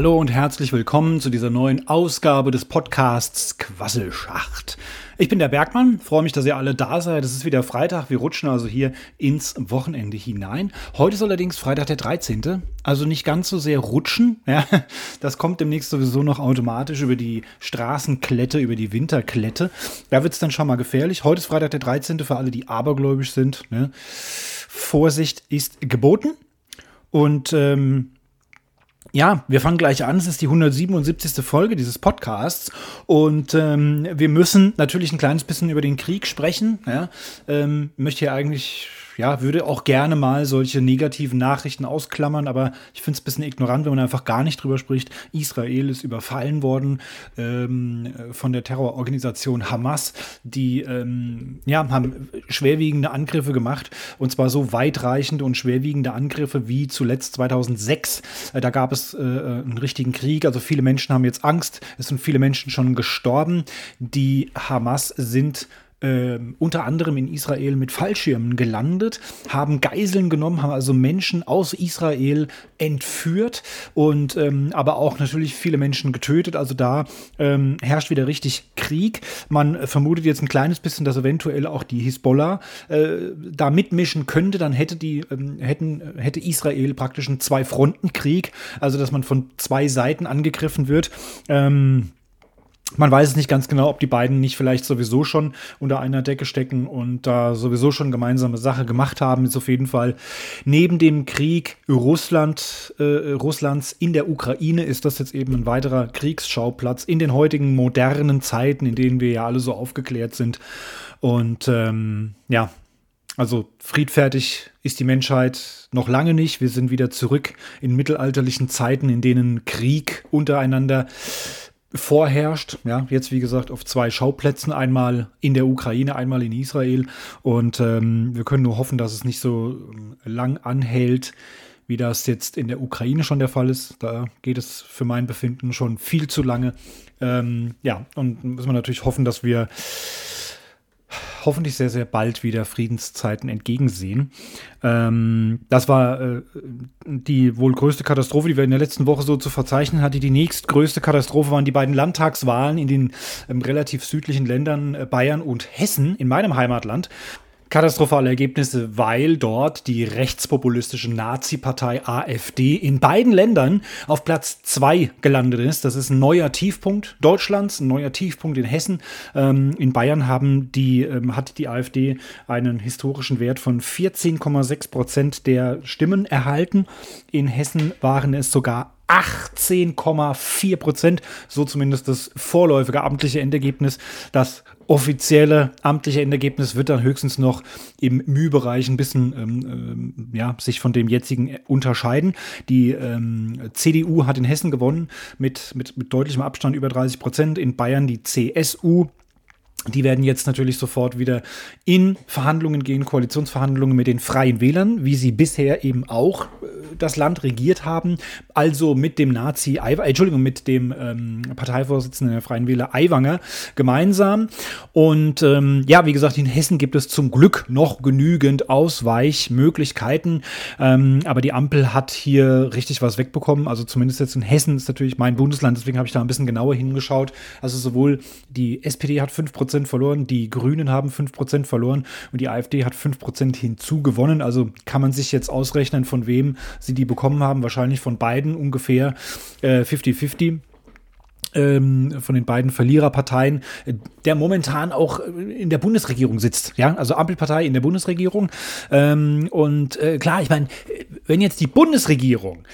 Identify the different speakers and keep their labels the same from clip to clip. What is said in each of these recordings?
Speaker 1: Hallo und herzlich willkommen zu dieser neuen Ausgabe des Podcasts Quasselschacht. Ich bin der Bergmann, freue mich, dass ihr alle da seid. Es ist wieder Freitag, wir rutschen also hier ins Wochenende hinein. Heute ist allerdings Freitag der 13., also nicht ganz so sehr rutschen. Ja, das kommt demnächst sowieso noch automatisch über die Straßenklette, über die Winterklette. Da wird es dann schon mal gefährlich. Heute ist Freitag der 13. für alle, die abergläubisch sind. Ne? Vorsicht ist geboten. Und ähm, ja, wir fangen gleich an. Es ist die 177. Folge dieses Podcasts und ähm, wir müssen natürlich ein kleines bisschen über den Krieg sprechen. Ja? Ähm, möchte hier eigentlich ja, würde auch gerne mal solche negativen Nachrichten ausklammern, aber ich finde es ein bisschen ignorant, wenn man einfach gar nicht drüber spricht. Israel ist überfallen worden ähm, von der Terrororganisation Hamas, die ähm, ja, haben schwerwiegende Angriffe gemacht und zwar so weitreichende und schwerwiegende Angriffe wie zuletzt 2006. Äh, da gab es äh, einen richtigen Krieg, also viele Menschen haben jetzt Angst, es sind viele Menschen schon gestorben. Die Hamas sind äh, unter anderem in Israel mit Fallschirmen gelandet, haben Geiseln genommen, haben also Menschen aus Israel entführt und ähm, aber auch natürlich viele Menschen getötet. Also da ähm, herrscht wieder richtig Krieg. Man vermutet jetzt ein kleines bisschen, dass eventuell auch die Hisbollah äh, da mitmischen könnte. Dann hätte die ähm, hätten hätte Israel praktisch einen Zwei-Fronten-Krieg, also dass man von zwei Seiten angegriffen wird. Ähm, man weiß es nicht ganz genau, ob die beiden nicht vielleicht sowieso schon unter einer Decke stecken und da sowieso schon gemeinsame Sache gemacht haben. Ist auf jeden Fall neben dem Krieg Russland, äh, Russlands in der Ukraine ist das jetzt eben ein weiterer Kriegsschauplatz in den heutigen modernen Zeiten, in denen wir ja alle so aufgeklärt sind. Und ähm, ja, also friedfertig ist die Menschheit noch lange nicht. Wir sind wieder zurück in mittelalterlichen Zeiten, in denen Krieg untereinander vorherrscht. Ja, jetzt wie gesagt auf zwei Schauplätzen, einmal in der Ukraine, einmal in Israel. Und ähm, wir können nur hoffen, dass es nicht so ähm, lang anhält, wie das jetzt in der Ukraine schon der Fall ist. Da geht es für mein Befinden schon viel zu lange. Ähm, ja, und müssen wir natürlich hoffen, dass wir hoffentlich sehr, sehr bald wieder Friedenszeiten entgegensehen. Ähm, das war äh, die wohl größte Katastrophe, die wir in der letzten Woche so zu verzeichnen hatten. Die nächstgrößte Katastrophe waren die beiden Landtagswahlen in den ähm, relativ südlichen Ländern äh, Bayern und Hessen, in meinem Heimatland katastrophale Ergebnisse, weil dort die rechtspopulistische Nazi-Partei AfD in beiden Ländern auf Platz zwei gelandet ist. Das ist ein neuer Tiefpunkt Deutschlands, ein neuer Tiefpunkt in Hessen. Ähm, in Bayern haben die, ähm, hat die AfD einen historischen Wert von 14,6 Prozent der Stimmen erhalten. In Hessen waren es sogar 18,4 Prozent, so zumindest das vorläufige amtliche Endergebnis. Das offizielle amtliche Endergebnis wird dann höchstens noch im Mühbereich ein bisschen ähm, ähm, ja, sich von dem jetzigen unterscheiden. Die ähm, CDU hat in Hessen gewonnen mit, mit, mit deutlichem Abstand über 30 Prozent. In Bayern die CSU die werden jetzt natürlich sofort wieder in Verhandlungen gehen, Koalitionsverhandlungen mit den Freien Wählern, wie sie bisher eben auch äh, das Land regiert haben. Also mit dem Nazi, äh, Entschuldigung, mit dem ähm, Parteivorsitzenden der Freien Wähler Aiwanger gemeinsam. Und ähm, ja, wie gesagt, in Hessen gibt es zum Glück noch genügend Ausweichmöglichkeiten. Ähm, aber die Ampel hat hier richtig was wegbekommen. Also zumindest jetzt in Hessen ist natürlich mein Bundesland, deswegen habe ich da ein bisschen genauer hingeschaut. Also sowohl die SPD hat 5% Prozent verloren, die Grünen haben 5% verloren und die AfD hat 5% hinzugewonnen. Also kann man sich jetzt ausrechnen, von wem sie die bekommen haben. Wahrscheinlich von beiden ungefähr 50-50. Äh, ähm, von den beiden Verliererparteien, der momentan auch in der Bundesregierung sitzt. Ja, also Ampelpartei in der Bundesregierung. Ähm, und äh, klar, ich meine, wenn jetzt die Bundesregierung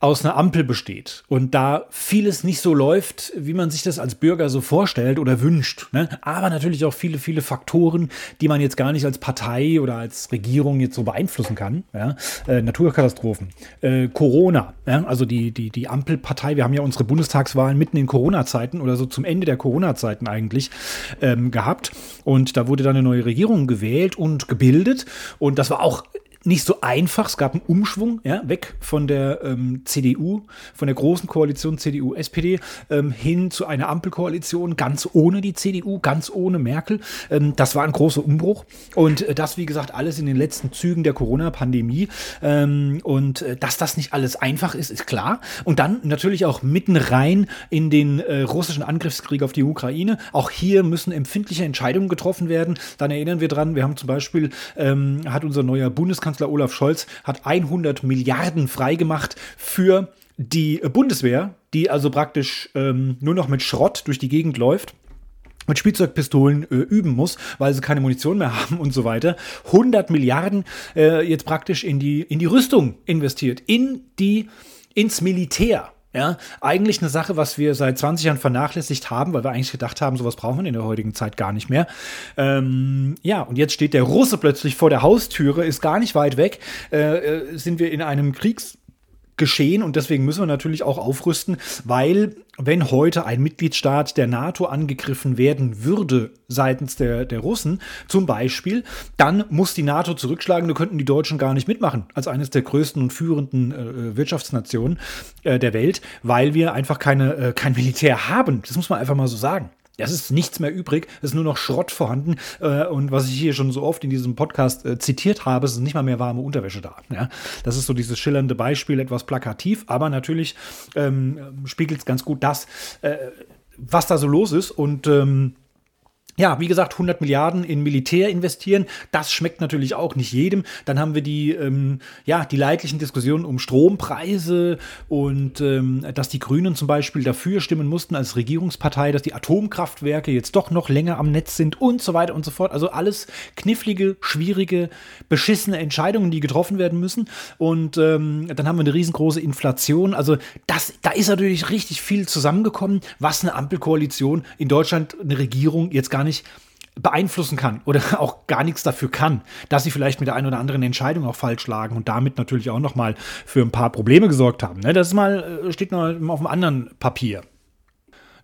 Speaker 1: aus einer Ampel besteht und da vieles nicht so läuft, wie man sich das als Bürger so vorstellt oder wünscht. Ne? Aber natürlich auch viele, viele Faktoren, die man jetzt gar nicht als Partei oder als Regierung jetzt so beeinflussen kann. Ja? Äh, Naturkatastrophen, äh, Corona, ja? also die, die, die Ampelpartei, wir haben ja unsere Bundestagswahlen mitten in Corona-Zeiten oder so zum Ende der Corona-Zeiten eigentlich ähm, gehabt. Und da wurde dann eine neue Regierung gewählt und gebildet. Und das war auch nicht so einfach. Es gab einen Umschwung, ja, weg von der ähm, CDU, von der großen Koalition CDU-SPD ähm, hin zu einer Ampelkoalition, ganz ohne die CDU, ganz ohne Merkel. Ähm, das war ein großer Umbruch. Und äh, das, wie gesagt, alles in den letzten Zügen der Corona-Pandemie. Ähm, und äh, dass das nicht alles einfach ist, ist klar. Und dann natürlich auch mitten rein in den äh, russischen Angriffskrieg auf die Ukraine. Auch hier müssen empfindliche Entscheidungen getroffen werden. Dann erinnern wir dran, wir haben zum Beispiel, ähm, hat unser neuer Bundeskanzler Olaf Scholz, hat 100 Milliarden freigemacht für die Bundeswehr, die also praktisch ähm, nur noch mit Schrott durch die Gegend läuft mit Spielzeugpistolen äh, üben muss, weil sie keine Munition mehr haben und so weiter. 100 Milliarden äh, jetzt praktisch in die, in die Rüstung investiert, in die, ins Militär. Ja, eigentlich eine Sache, was wir seit 20 Jahren vernachlässigt haben, weil wir eigentlich gedacht haben, sowas brauchen wir in der heutigen Zeit gar nicht mehr. Ähm, ja, und jetzt steht der Russe plötzlich vor der Haustüre, ist gar nicht weit weg, äh, äh sind wir in einem Kriegs geschehen und deswegen müssen wir natürlich auch aufrüsten, weil wenn heute ein Mitgliedstaat der NATO angegriffen werden würde seitens der, der Russen zum Beispiel, dann muss die NATO zurückschlagen, da könnten die Deutschen gar nicht mitmachen als eines der größten und führenden äh, Wirtschaftsnationen äh, der Welt, weil wir einfach keine, äh, kein Militär haben. Das muss man einfach mal so sagen. Es ist nichts mehr übrig, es ist nur noch Schrott vorhanden. Äh, und was ich hier schon so oft in diesem Podcast äh, zitiert habe, es ist nicht mal mehr warme Unterwäsche da. Ja? Das ist so dieses schillernde Beispiel, etwas plakativ, aber natürlich ähm, spiegelt es ganz gut das, äh, was da so los ist. Und ähm, ja, wie gesagt, 100 Milliarden in Militär investieren, das schmeckt natürlich auch nicht jedem. Dann haben wir die, ähm, ja, die leidlichen Diskussionen um Strompreise und ähm, dass die Grünen zum Beispiel dafür stimmen mussten als Regierungspartei, dass die Atomkraftwerke jetzt doch noch länger am Netz sind und so weiter und so fort. Also alles knifflige, schwierige, beschissene Entscheidungen, die getroffen werden müssen. Und ähm, dann haben wir eine riesengroße Inflation. Also das, da ist natürlich richtig viel zusammengekommen, was eine Ampelkoalition in Deutschland, eine Regierung jetzt gar nicht nicht beeinflussen kann oder auch gar nichts dafür kann, dass sie vielleicht mit der einen oder anderen Entscheidung auch falsch lagen und damit natürlich auch noch mal für ein paar Probleme gesorgt haben. Ne? Das ist mal, äh, steht noch auf einem anderen Papier.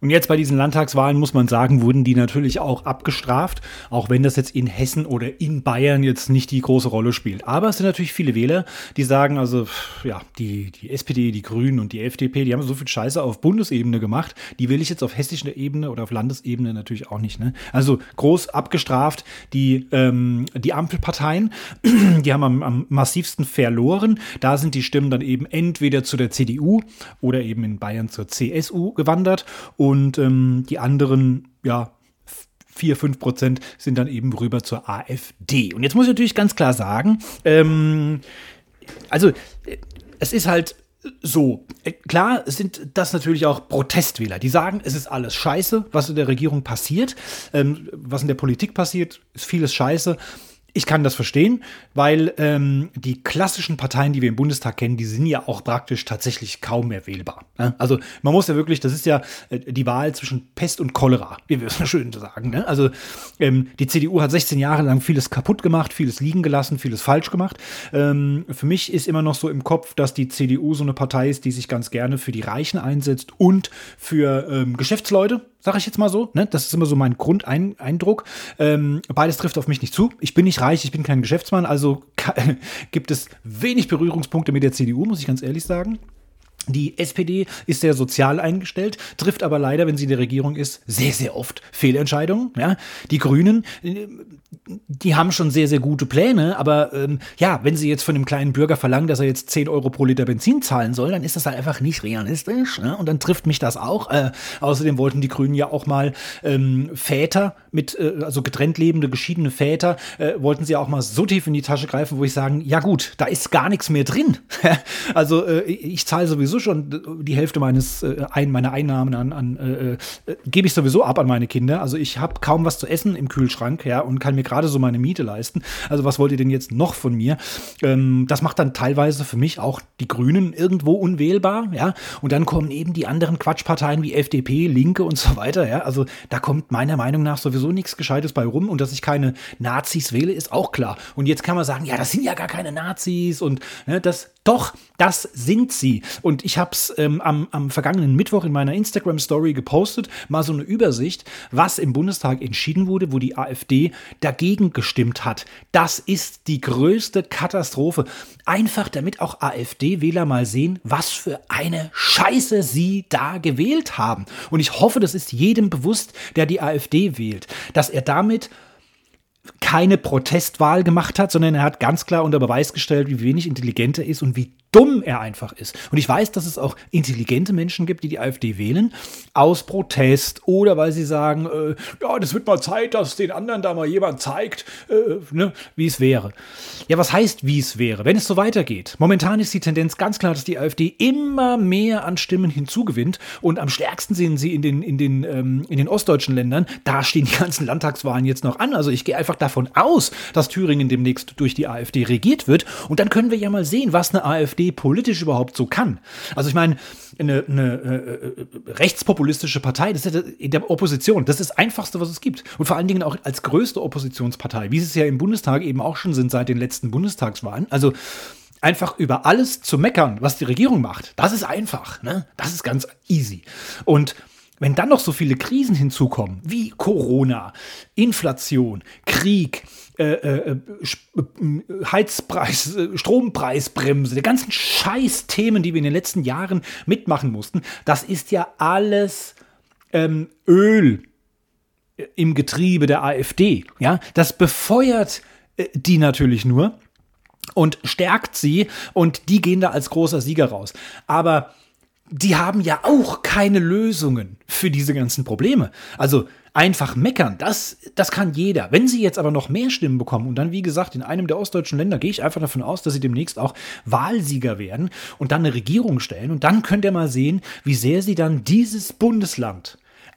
Speaker 1: Und jetzt bei diesen Landtagswahlen muss man sagen, wurden die natürlich auch abgestraft, auch wenn das jetzt in Hessen oder in Bayern jetzt nicht die große Rolle spielt. Aber es sind natürlich viele Wähler, die sagen, also ja, die, die SPD, die Grünen und die FDP, die haben so viel Scheiße auf Bundesebene gemacht, die will ich jetzt auf hessischer Ebene oder auf Landesebene natürlich auch nicht. Ne? Also groß abgestraft die, ähm, die Ampelparteien, die haben am, am massivsten verloren. Da sind die Stimmen dann eben entweder zu der CDU oder eben in Bayern zur CSU gewandert. Und und ähm, die anderen, ja, 4, 5 Prozent sind dann eben rüber zur AfD. Und jetzt muss ich natürlich ganz klar sagen, ähm, also äh, es ist halt so, äh, klar sind das natürlich auch Protestwähler, die sagen, es ist alles scheiße, was in der Regierung passiert, ähm, was in der Politik passiert, ist vieles scheiße. Ich kann das verstehen, weil ähm, die klassischen Parteien, die wir im Bundestag kennen, die sind ja auch praktisch tatsächlich kaum mehr wählbar. Ne? Also man muss ja wirklich, das ist ja äh, die Wahl zwischen Pest und Cholera, wie wir es schön sagen. Ne? Also ähm, die CDU hat 16 Jahre lang vieles kaputt gemacht, vieles liegen gelassen, vieles falsch gemacht. Ähm, für mich ist immer noch so im Kopf, dass die CDU so eine Partei ist, die sich ganz gerne für die Reichen einsetzt und für ähm, Geschäftsleute sage ich jetzt mal so. Ne? Das ist immer so mein Grundeindruck. Ähm, beides trifft auf mich nicht zu. Ich bin nicht reich, ich bin kein Geschäftsmann, also gibt es wenig Berührungspunkte mit der CDU, muss ich ganz ehrlich sagen. Die SPD ist sehr sozial eingestellt, trifft aber leider, wenn sie in der Regierung ist, sehr, sehr oft Fehlentscheidungen. Ja? Die Grünen, äh, die haben schon sehr, sehr gute Pläne, aber ähm, ja, wenn sie jetzt von dem kleinen Bürger verlangen, dass er jetzt 10 Euro pro Liter Benzin zahlen soll, dann ist das halt einfach nicht realistisch. Ne? Und dann trifft mich das auch. Äh, außerdem wollten die Grünen ja auch mal ähm, Väter mit, äh, also getrennt lebende, geschiedene Väter, äh, wollten sie auch mal so tief in die Tasche greifen, wo ich sagen, ja gut, da ist gar nichts mehr drin. also äh, ich zahle sowieso sowieso schon die Hälfte meines äh, ein, meiner Einnahmen an, an äh, äh, gebe ich sowieso ab an meine Kinder. Also ich habe kaum was zu essen im Kühlschrank, ja, und kann mir gerade so meine Miete leisten. Also was wollt ihr denn jetzt noch von mir? Ähm, das macht dann teilweise für mich auch die Grünen irgendwo unwählbar, ja. Und dann kommen eben die anderen Quatschparteien wie FDP, Linke und so weiter, ja. Also da kommt meiner Meinung nach sowieso nichts Gescheites bei rum und dass ich keine Nazis wähle, ist auch klar. Und jetzt kann man sagen, ja, das sind ja gar keine Nazis und ne, das Doch, das sind sie. Und ich habe es ähm, am, am vergangenen Mittwoch in meiner Instagram-Story gepostet, mal so eine Übersicht, was im Bundestag entschieden wurde, wo die AfD dagegen gestimmt hat. Das ist die größte Katastrophe. Einfach damit auch AfD-Wähler mal sehen, was für eine Scheiße sie da gewählt haben. Und ich hoffe, das ist jedem bewusst, der die AfD wählt, dass er damit keine Protestwahl gemacht hat, sondern er hat ganz klar unter Beweis gestellt, wie wenig intelligent er ist und wie dumm er einfach ist. Und ich weiß, dass es auch intelligente Menschen gibt, die die AfD wählen, aus Protest oder weil sie sagen, äh, ja, das wird mal Zeit, dass den anderen da mal jemand zeigt, äh, ne, wie es wäre. Ja, was heißt, wie es wäre? Wenn es so weitergeht. Momentan ist die Tendenz ganz klar, dass die AfD immer mehr an Stimmen hinzugewinnt und am stärksten sehen sie in den, in den, ähm, in den ostdeutschen Ländern. Da stehen die ganzen Landtagswahlen jetzt noch an. Also ich gehe einfach davon aus, dass Thüringen demnächst durch die AfD regiert wird. Und dann können wir ja mal sehen, was eine AfD politisch überhaupt so kann. Also ich meine, eine, eine äh, rechtspopulistische Partei, das ist ja in der Opposition, das ist das Einfachste, was es gibt. Und vor allen Dingen auch als größte Oppositionspartei, wie sie es ja im Bundestag eben auch schon sind seit den letzten Bundestagswahlen. Also einfach über alles zu meckern, was die Regierung macht, das ist einfach. Ne? Das ist ganz easy. Und wenn dann noch so viele Krisen hinzukommen, wie Corona, Inflation, Krieg, äh, äh, äh Heizpreis, äh, Strompreisbremse, die ganzen Scheiß-Themen, die wir in den letzten Jahren mitmachen mussten, das ist ja alles ähm, Öl im Getriebe der AfD. Ja, das befeuert äh, die natürlich nur und stärkt sie und die gehen da als großer Sieger raus. Aber die haben ja auch keine Lösungen für diese ganzen Probleme. Also einfach meckern, das, das kann jeder. Wenn sie jetzt aber noch mehr Stimmen bekommen und dann, wie gesagt, in einem der ostdeutschen Länder gehe ich einfach davon aus, dass sie demnächst auch Wahlsieger werden und dann eine Regierung stellen und dann könnt ihr mal sehen, wie sehr sie dann dieses Bundesland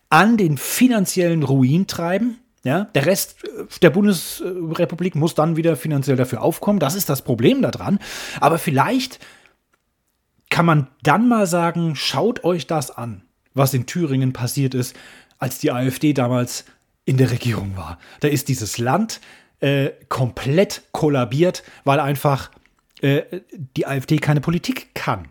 Speaker 1: an den finanziellen Ruin treiben. Ja, der Rest der Bundesrepublik muss dann wieder finanziell dafür aufkommen. Das ist das Problem daran. Aber vielleicht kann man dann mal sagen, schaut euch das an, was in Thüringen passiert ist, als die AfD damals in der Regierung war. Da ist dieses Land äh, komplett kollabiert, weil einfach äh, die AfD keine Politik kann.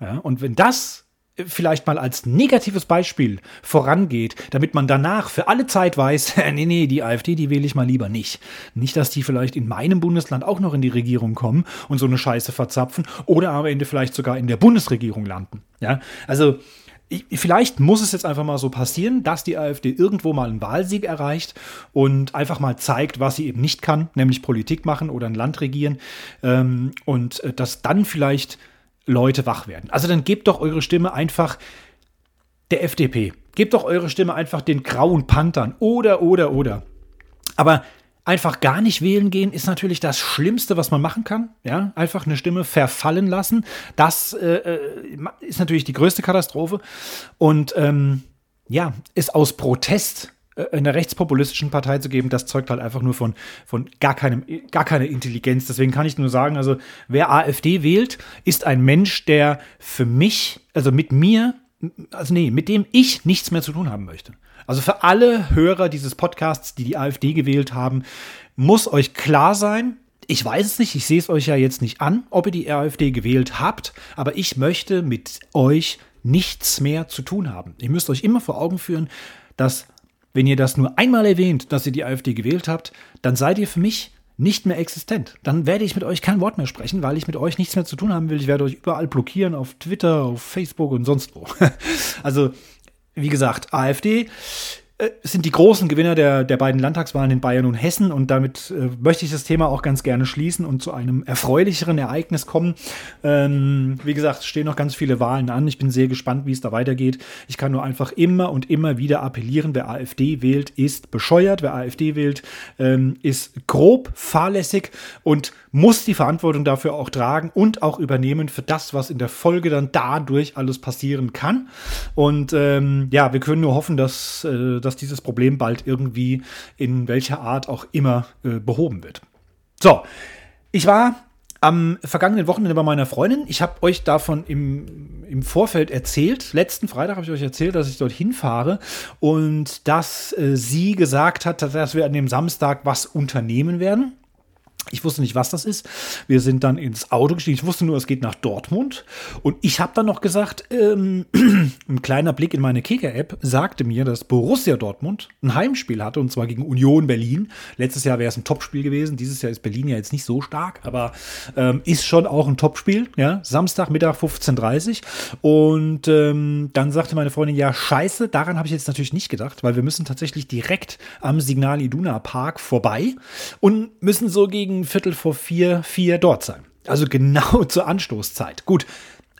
Speaker 1: Ja, und wenn das vielleicht mal als negatives Beispiel vorangeht, damit man danach für alle Zeit weiß, nee, nee, die AfD, die wähle ich mal lieber nicht. Nicht, dass die vielleicht in meinem Bundesland auch noch in die Regierung kommen und so eine Scheiße verzapfen oder am Ende vielleicht sogar in der Bundesregierung landen. Ja, also Vielleicht muss es jetzt einfach mal so passieren, dass die AfD irgendwo mal einen Wahlsieg erreicht und einfach mal zeigt, was sie eben nicht kann, nämlich Politik machen oder ein Land regieren. Ähm, und äh, dass dann vielleicht Leute wach werden. Also dann gebt doch eure Stimme einfach der FDP. Gebt doch eure Stimme einfach den grauen Panthern oder, oder, oder. Aber einfach gar nicht wählen gehen ist natürlich das Schlimmste, was man machen kann. Ja, einfach eine Stimme verfallen lassen. Das äh, äh ist natürlich die größte Katastrophe. Und ähm, ja, ist aus Protest einer rechtspopulistischen Partei zu geben, das zeugt halt einfach nur von, von gar, keinem, gar keiner Intelligenz. Deswegen kann ich nur sagen, also wer AfD wählt, ist ein Mensch, der für mich, also mit mir, also nee, mit dem ich nichts mehr zu tun haben möchte. Also für alle Hörer dieses Podcasts, die die AfD gewählt haben, muss euch klar sein, ich weiß es nicht, ich sehe es euch ja jetzt nicht an, ob ihr die AfD gewählt habt, aber ich möchte mit euch nichts mehr zu tun haben. Ihr müsst euch immer vor Augen führen, dass wenn ihr das nur einmal erwähnt, dass ihr die AfD gewählt habt, dann seid ihr für mich nicht mehr existent. Dann werde ich mit euch kein Wort mehr sprechen, weil ich mit euch nichts mehr zu tun haben will. Ich werde euch überall blockieren, auf Twitter, auf Facebook und sonst wo. also, wie gesagt, AfD sind die großen Gewinner der, der beiden Landtagswahlen in Bayern und Hessen. Und damit äh, möchte ich das Thema auch ganz gerne schließen und zu einem erfreulicheren Ereignis kommen. Ähm, wie gesagt, stehen noch ganz viele Wahlen an. Ich bin sehr gespannt, wie es da weitergeht. Ich kann nur einfach immer und immer wieder appellieren, wer AfD wählt, ist bescheuert. Wer AfD wählt, ähm, ist grob, fahrlässig und muss die Verantwortung dafür auch tragen und auch übernehmen für das, was in der Folge dann dadurch alles passieren kann. Und ähm, ja, wir können nur hoffen, dass, äh, dass dieses Problem bald irgendwie in welcher Art auch immer äh, behoben wird. So, ich war am vergangenen Wochenende bei meiner Freundin. Ich habe euch davon im, im Vorfeld erzählt. Letzten Freitag habe ich euch erzählt, dass ich dorthin fahre und dass äh, sie gesagt hat, dass wir an dem Samstag was unternehmen werden. Ich wusste nicht, was das ist. Wir sind dann ins Auto gestiegen. Ich wusste nur, es geht nach Dortmund. Und ich habe dann noch gesagt, ähm, ein kleiner Blick in meine Kicker-App sagte mir, dass Borussia Dortmund ein Heimspiel hatte, und zwar gegen Union Berlin. Letztes Jahr wäre es ein Topspiel gewesen. Dieses Jahr ist Berlin ja jetzt nicht so stark, aber ähm, ist schon auch ein Topspiel. Ja? Samstag, Mittag 15.30 Uhr. Und ähm, dann sagte meine Freundin, ja, scheiße, daran habe ich jetzt natürlich nicht gedacht, weil wir müssen tatsächlich direkt am Signal Iduna Park vorbei und müssen so gegen Viertel vor vier, vier dort sein. Also genau zur Anstoßzeit. Gut,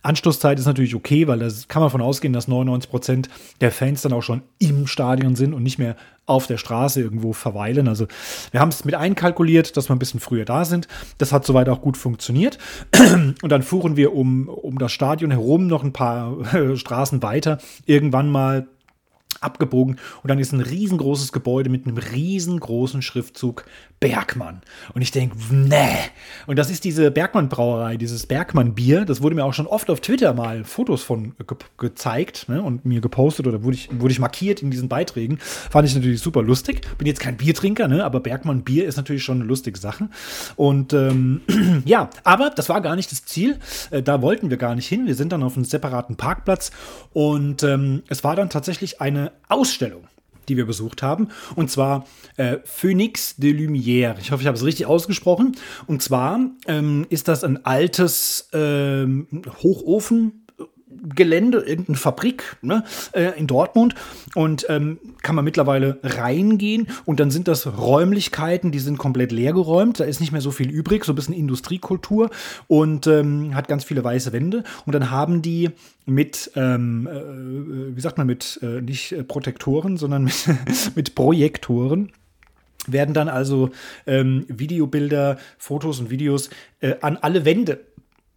Speaker 1: Anstoßzeit ist natürlich okay, weil da kann man davon ausgehen, dass 99 Prozent der Fans dann auch schon im Stadion sind und nicht mehr auf der Straße irgendwo verweilen. Also wir haben es mit einkalkuliert, dass wir ein bisschen früher da sind. Das hat soweit auch gut funktioniert. Und dann fuhren wir um, um das Stadion herum noch ein paar Straßen weiter. Irgendwann mal abgebogen und dann ist ein riesengroßes Gebäude mit einem riesengroßen Schriftzug Bergmann. Und ich denke, nee. Und das ist diese Bergmann-Brauerei, dieses Bergmann-Bier. Das wurde mir auch schon oft auf Twitter mal Fotos von ge gezeigt ne, und mir gepostet oder wurde ich, wurde ich markiert in diesen Beiträgen. Fand ich natürlich super lustig. Bin jetzt kein Biertrinker, ne, aber Bergmann-Bier ist natürlich schon eine lustige Sache. Und ähm, ja, aber das war gar nicht das Ziel. Äh, da wollten wir gar nicht hin. Wir sind dann auf einem separaten Parkplatz und ähm, es war dann tatsächlich eine Ausstellung die wir besucht haben. Und zwar äh, Phoenix de Lumière. Ich hoffe, ich habe es richtig ausgesprochen. Und zwar ähm, ist das ein altes ähm, Hochofen. Gelände, irgendeine Fabrik ne, äh, in Dortmund. Und ähm, kann man mittlerweile reingehen. Und dann sind das Räumlichkeiten, die sind komplett leergeräumt, da ist nicht mehr so viel übrig, so ein bisschen Industriekultur. Und ähm, hat ganz viele weiße Wände. Und dann haben die mit, ähm, äh, wie sagt man, mit äh, nicht Protektoren, sondern mit, mit Projektoren werden dann also ähm, Videobilder, Fotos und Videos äh, an alle Wände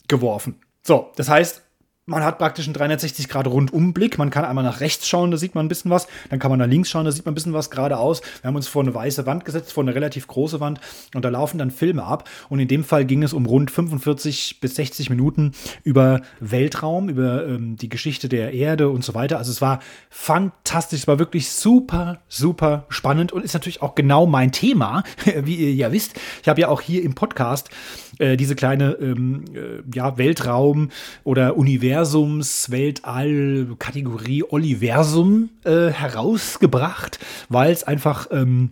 Speaker 1: geworfen. So, das heißt, man hat praktisch einen 360 Grad Rundumblick. Man kann einmal nach rechts schauen, da sieht man ein bisschen was. Dann kann man nach links schauen, da sieht man ein bisschen was geradeaus. Wir haben uns vor eine weiße Wand gesetzt, vor eine relativ große Wand. Und da laufen dann Filme ab. Und in dem Fall ging es um rund 45 bis 60 Minuten über Weltraum, über ähm, die Geschichte der Erde und so weiter. Also es war fantastisch. Es war wirklich super, super spannend und ist natürlich auch genau mein Thema, wie ihr ja wisst. Ich habe ja auch hier im Podcast äh, diese kleine ähm, äh, ja, Weltraum- oder Universums-, Weltall-, Kategorie Oliversum äh, herausgebracht, weil es einfach ähm,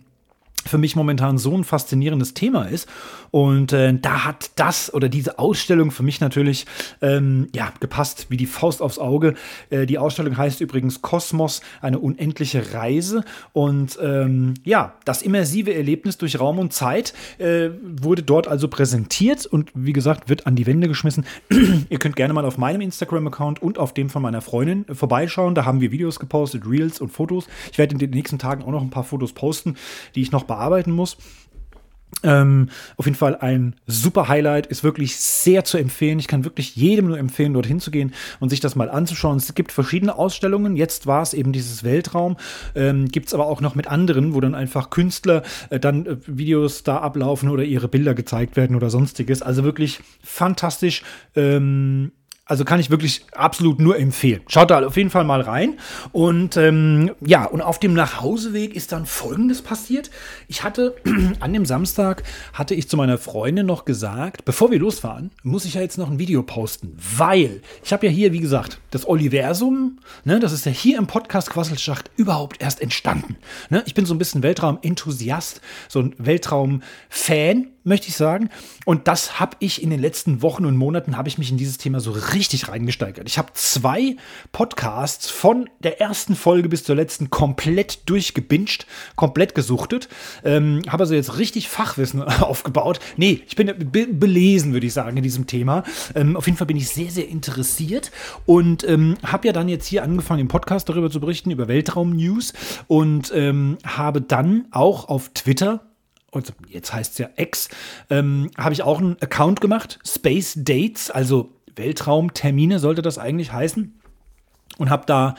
Speaker 1: für mich momentan so ein faszinierendes Thema ist. Und äh, da hat das oder diese Ausstellung für mich natürlich ähm, ja, gepasst wie die Faust aufs Auge. Äh, die Ausstellung heißt übrigens Kosmos, eine unendliche Reise. Und ähm, ja, das immersive Erlebnis durch Raum und Zeit äh, wurde dort also präsentiert und wie gesagt, wird an die Wände geschmissen. Ihr könnt gerne mal auf meinem Instagram-Account und auf dem von meiner Freundin vorbeischauen. Da haben wir Videos gepostet, Reels und Fotos. Ich werde in den nächsten Tagen auch noch ein paar Fotos posten, die ich noch bearbeiten muss. Ähm, auf jeden Fall ein super Highlight, ist wirklich sehr zu empfehlen. Ich kann wirklich jedem nur empfehlen, dorthin zu gehen und sich das mal anzuschauen. Es gibt verschiedene Ausstellungen. Jetzt war es eben dieses Weltraum. Ähm, gibt es aber auch noch mit anderen, wo dann einfach Künstler äh, dann äh, Videos da ablaufen oder ihre Bilder gezeigt werden oder sonstiges. Also wirklich fantastisch. Ähm, also kann ich wirklich absolut nur empfehlen. Schaut da auf jeden Fall mal rein. Und ähm, ja, und auf dem Nachhauseweg ist dann Folgendes passiert. Ich hatte an dem Samstag, hatte ich zu meiner Freundin noch gesagt, bevor wir losfahren, muss ich ja jetzt noch ein Video posten, weil ich habe ja hier, wie gesagt, das Oliversum, ne, das ist ja hier im Podcast Quasselschacht überhaupt erst entstanden. Ne? Ich bin so ein bisschen Weltraum-Enthusiast, so ein Weltraum-Fan möchte ich sagen. Und das habe ich in den letzten Wochen und Monaten, habe ich mich in dieses Thema so richtig reingesteigert. Ich habe zwei Podcasts von der ersten Folge bis zur letzten komplett durchgebinged, komplett gesuchtet. Ähm, habe also jetzt richtig Fachwissen aufgebaut. Nee, ich bin be belesen, würde ich sagen, in diesem Thema. Ähm, auf jeden Fall bin ich sehr, sehr interessiert und ähm, habe ja dann jetzt hier angefangen, im Podcast darüber zu berichten, über Weltraum-News und ähm, habe dann auch auf Twitter und jetzt heißt es ja X, ähm, habe ich auch einen Account gemacht, Space Dates, also Weltraumtermine sollte das eigentlich heißen. Und habe da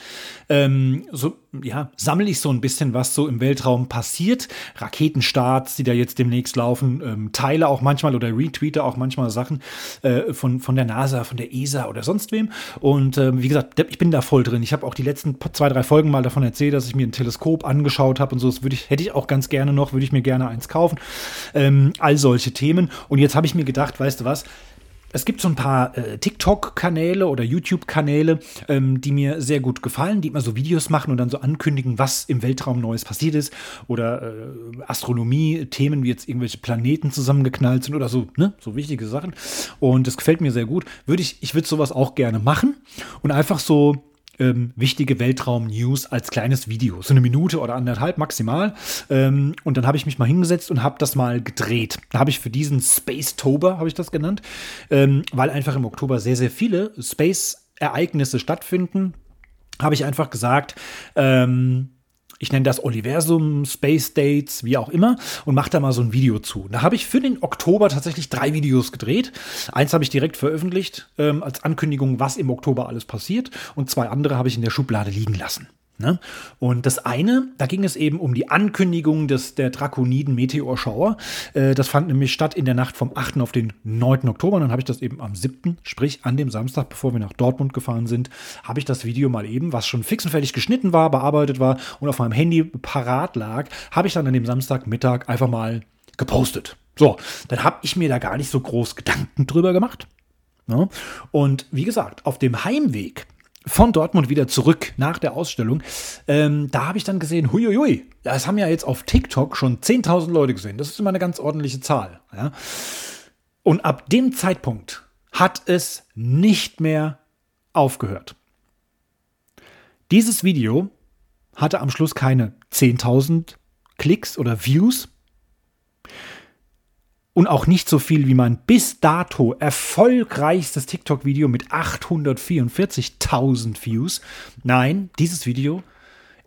Speaker 1: ähm, so, ja, sammle ich so ein bisschen, was so im Weltraum passiert. Raketenstarts, die da jetzt demnächst laufen, ähm, teile auch manchmal oder retweete auch manchmal Sachen äh, von, von der NASA, von der ESA oder sonst wem. Und ähm, wie gesagt, ich bin da voll drin. Ich habe auch die letzten zwei, drei Folgen mal davon erzählt, dass ich mir ein Teleskop angeschaut habe und so. Das würde ich, hätte ich auch ganz gerne noch, würde ich mir gerne eins kaufen. Ähm, all solche Themen. Und jetzt habe ich mir gedacht, weißt du was? Es gibt so ein paar äh, TikTok-Kanäle oder YouTube-Kanäle, ähm, die mir sehr gut gefallen, die immer so Videos machen und dann so ankündigen, was im Weltraum Neues passiert ist. Oder äh, Astronomie, Themen wie jetzt irgendwelche Planeten zusammengeknallt sind oder so, ne? So wichtige Sachen. Und das gefällt mir sehr gut. Würde ich, ich würde sowas auch gerne machen und einfach so ähm, wichtige Weltraum-News als kleines Video. So eine Minute oder anderthalb maximal. Ähm, und dann habe ich mich mal hingesetzt und habe das mal gedreht. Da habe ich für diesen Space Tober, habe ich das genannt, ähm, weil einfach im Oktober sehr, sehr viele Space-Ereignisse stattfinden, habe ich einfach gesagt, ähm, ich nenne das Universum, Space Dates, wie auch immer, und mache da mal so ein Video zu. Da habe ich für den Oktober tatsächlich drei Videos gedreht. Eins habe ich direkt veröffentlicht ähm, als Ankündigung, was im Oktober alles passiert, und zwei andere habe ich in der Schublade liegen lassen. Ne? Und das eine, da ging es eben um die Ankündigung des, der Drakoniden Meteorschauer. Äh, das fand nämlich statt in der Nacht vom 8. auf den 9. Oktober. Dann habe ich das eben am 7., sprich an dem Samstag, bevor wir nach Dortmund gefahren sind, habe ich das Video mal eben, was schon fix und fertig geschnitten war, bearbeitet war und auf meinem Handy parat lag, habe ich dann an dem Samstagmittag einfach mal gepostet. So, dann habe ich mir da gar nicht so groß Gedanken drüber gemacht. Ne? Und wie gesagt, auf dem Heimweg von Dortmund wieder zurück nach der Ausstellung. Ähm, da habe ich dann gesehen, huiuiui, das haben ja jetzt auf TikTok schon 10.000 Leute gesehen. Das ist immer eine ganz ordentliche Zahl. Ja? Und ab dem Zeitpunkt hat es nicht mehr aufgehört. Dieses Video hatte am Schluss keine 10.000 Klicks oder Views, und auch nicht so viel wie mein bis dato erfolgreichstes TikTok-Video mit 844.000 Views. Nein, dieses Video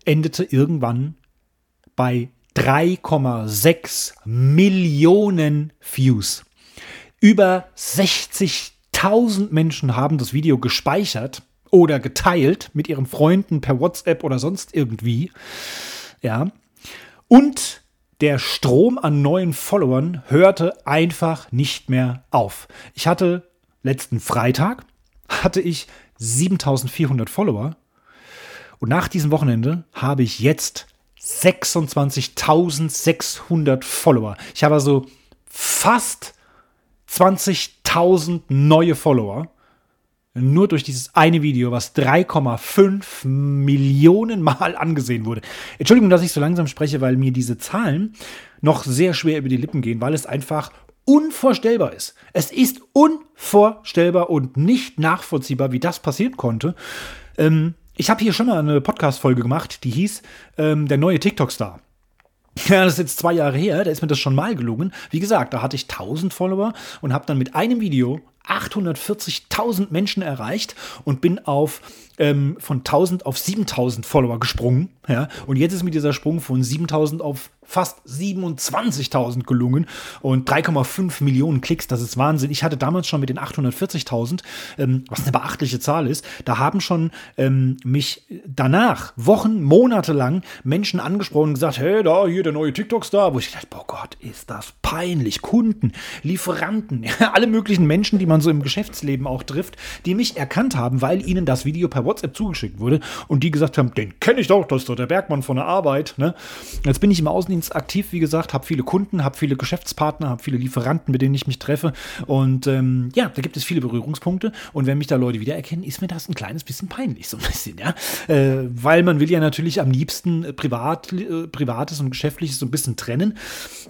Speaker 1: endete irgendwann bei 3,6 Millionen Views. Über 60.000 Menschen haben das Video gespeichert oder geteilt mit ihren Freunden per WhatsApp oder sonst irgendwie. Ja. Und der Strom an neuen Followern hörte einfach nicht mehr auf. Ich hatte letzten Freitag hatte ich 7400 Follower und nach diesem Wochenende habe ich jetzt 26.600 Follower. Ich habe also fast 20.000 neue Follower nur durch dieses eine Video, was 3,5 Millionen Mal angesehen wurde. Entschuldigung, dass ich so langsam spreche, weil mir diese Zahlen noch sehr schwer über die Lippen gehen, weil es einfach unvorstellbar ist. Es ist unvorstellbar und nicht nachvollziehbar, wie das passieren konnte. Ähm, ich habe hier schon mal eine Podcast-Folge gemacht, die hieß ähm, Der neue TikTok-Star. Ja, das ist jetzt zwei Jahre her, da ist mir das schon mal gelungen. Wie gesagt, da hatte ich 1000 Follower und habe dann mit einem Video 840.000 Menschen erreicht und bin auf ähm, von 1000 auf 7000 Follower gesprungen. Ja? Und jetzt ist mir dieser Sprung von 7000 auf fast 27.000 gelungen und 3,5 Millionen Klicks, das ist Wahnsinn. Ich hatte damals schon mit den 840.000, ähm, was eine beachtliche Zahl ist, da haben schon ähm, mich danach, Wochen, Monate lang Menschen angesprochen und gesagt, hey, da, hier der neue TikTok-Star, wo ich dachte, boah Gott, ist das peinlich. Kunden, Lieferanten, alle möglichen Menschen, die man so im Geschäftsleben auch trifft, die mich erkannt haben, weil ihnen das Video per WhatsApp zugeschickt wurde und die gesagt haben, den kenne ich doch, das ist doch der Bergmann von der Arbeit. Ne? Jetzt bin ich im Außendienst aktiv, wie gesagt, habe viele Kunden, habe viele Geschäftspartner, habe viele Lieferanten, mit denen ich mich treffe und ähm, ja, da gibt es viele Berührungspunkte und wenn mich da Leute wiedererkennen, ist mir das ein kleines bisschen peinlich, so ein bisschen, ja, äh, weil man will ja natürlich am liebsten äh, privat, äh, privates und geschäftliches so ein bisschen trennen.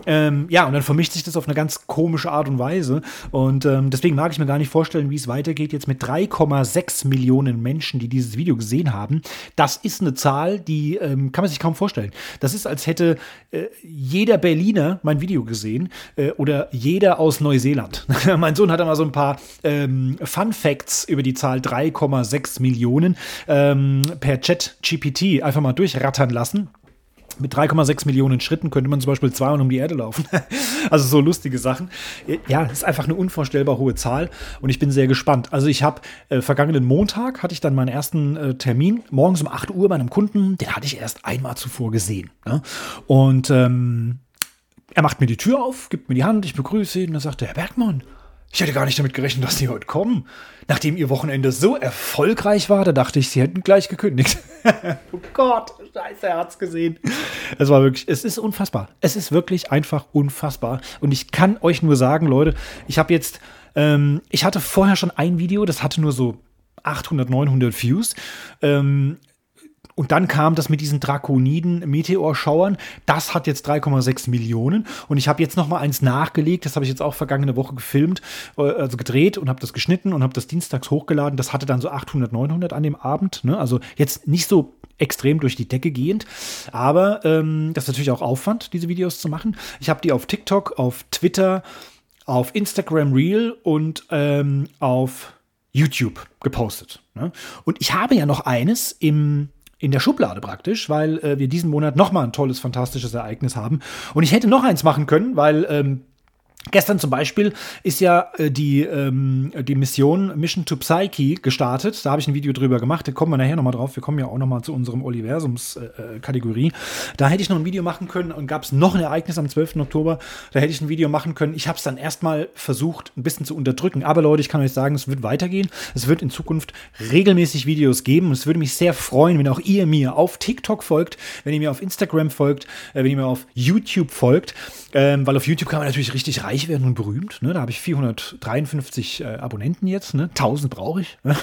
Speaker 1: Ähm, ja, und dann vermischt sich das auf eine ganz komische Art und Weise und ähm, deswegen mag ich mir gar nicht vorstellen, wie es weitergeht jetzt mit 3,6 Millionen Menschen, die die dieses Video gesehen haben, das ist eine Zahl, die ähm, kann man sich kaum vorstellen. Das ist, als hätte äh, jeder Berliner mein Video gesehen äh, oder jeder aus Neuseeland. mein Sohn hat einmal so ein paar ähm, Fun Facts über die Zahl 3,6 Millionen ähm, per Chat GPT einfach mal durchrattern lassen. Mit 3,6 Millionen Schritten könnte man zum Beispiel zweimal um die Erde laufen. also so lustige Sachen. Ja, ist einfach eine unvorstellbar hohe Zahl und ich bin sehr gespannt. Also ich habe äh, vergangenen Montag hatte ich dann meinen ersten äh, Termin morgens um 8 Uhr bei einem Kunden. Den hatte ich erst einmal zuvor gesehen. Ne? Und ähm, er macht mir die Tür auf, gibt mir die Hand, ich begrüße ihn und dann sagt er, Herr Bergmann, ich hätte gar nicht damit gerechnet, dass Sie heute kommen. Nachdem Ihr Wochenende so erfolgreich war, da dachte ich, Sie hätten gleich gekündigt. oh Gott, scheiße, er hat's gesehen. Es war wirklich, es ist unfassbar. Es ist wirklich einfach unfassbar. Und ich kann euch nur sagen, Leute, ich habe jetzt, ähm, ich hatte vorher schon ein Video, das hatte nur so 800, 900 Views. Ähm, und dann kam das mit diesen Drakoniden Meteorschauern. Das hat jetzt 3,6 Millionen. Und ich habe jetzt noch mal eins nachgelegt. Das habe ich jetzt auch vergangene Woche gefilmt, äh, also gedreht und habe das geschnitten und habe das dienstags hochgeladen. Das hatte dann so 800, 900 an dem Abend. Ne? Also jetzt nicht so extrem durch die Decke gehend. Aber ähm, das ist natürlich auch Aufwand, diese Videos zu machen. Ich habe die auf TikTok, auf Twitter, auf Instagram Reel und ähm, auf YouTube gepostet. Ne? Und ich habe ja noch eines im in der Schublade praktisch, weil äh, wir diesen Monat nochmal ein tolles, fantastisches Ereignis haben. Und ich hätte noch eins machen können, weil ähm, Gestern zum Beispiel ist ja äh, die, ähm, die Mission Mission to Psyche gestartet. Da habe ich ein Video drüber gemacht. Da kommen wir nachher nochmal drauf. Wir kommen ja auch nochmal zu unserem Universums-Kategorie. Äh, da hätte ich noch ein Video machen können und gab es noch ein Ereignis am 12. Oktober. Da hätte ich ein Video machen können. Ich habe es dann erstmal versucht, ein bisschen zu unterdrücken. Aber Leute, ich kann euch sagen, es wird weitergehen. Es wird in Zukunft regelmäßig Videos geben. Und es würde mich sehr freuen, wenn auch ihr mir auf TikTok folgt, wenn ihr mir auf Instagram folgt, äh, wenn ihr mir auf YouTube folgt. Ähm, weil auf YouTube kann man natürlich richtig reich werden und berühmt. Ne? Da habe ich 453 äh, Abonnenten jetzt. Ne? 1000 brauche ich, ne?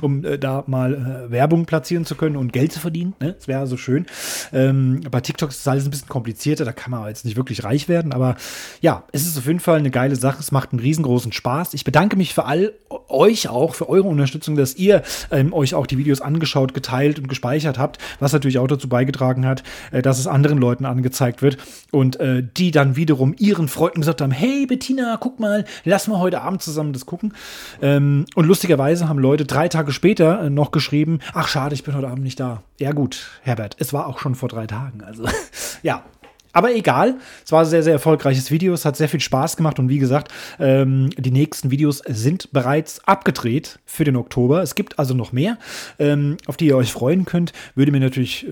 Speaker 1: um äh, da mal äh, Werbung platzieren zu können und Geld zu verdienen. Ne? Das wäre so schön. Ähm, bei TikTok ist das alles ein bisschen komplizierter. Da kann man jetzt nicht wirklich reich werden. Aber ja, es ist auf jeden Fall eine geile Sache. Es macht einen riesengroßen Spaß. Ich bedanke mich für all euch auch, für eure Unterstützung, dass ihr ähm, euch auch die Videos angeschaut, geteilt und gespeichert habt. Was natürlich auch dazu beigetragen hat, äh, dass es anderen Leuten angezeigt wird und äh, die dann wiederum ihren Freunden gesagt haben, hey Bettina, guck mal, lass mal heute Abend zusammen das gucken. Ähm, und lustigerweise haben Leute drei Tage später äh, noch geschrieben, ach schade, ich bin heute Abend nicht da. Ja gut, Herbert, es war auch schon vor drei Tagen. Also ja, aber egal, es war ein sehr, sehr erfolgreiches Video. Es hat sehr viel Spaß gemacht und wie gesagt, ähm, die nächsten Videos sind bereits abgedreht für den Oktober. Es gibt also noch mehr, ähm, auf die ihr euch freuen könnt. Würde mir natürlich, äh,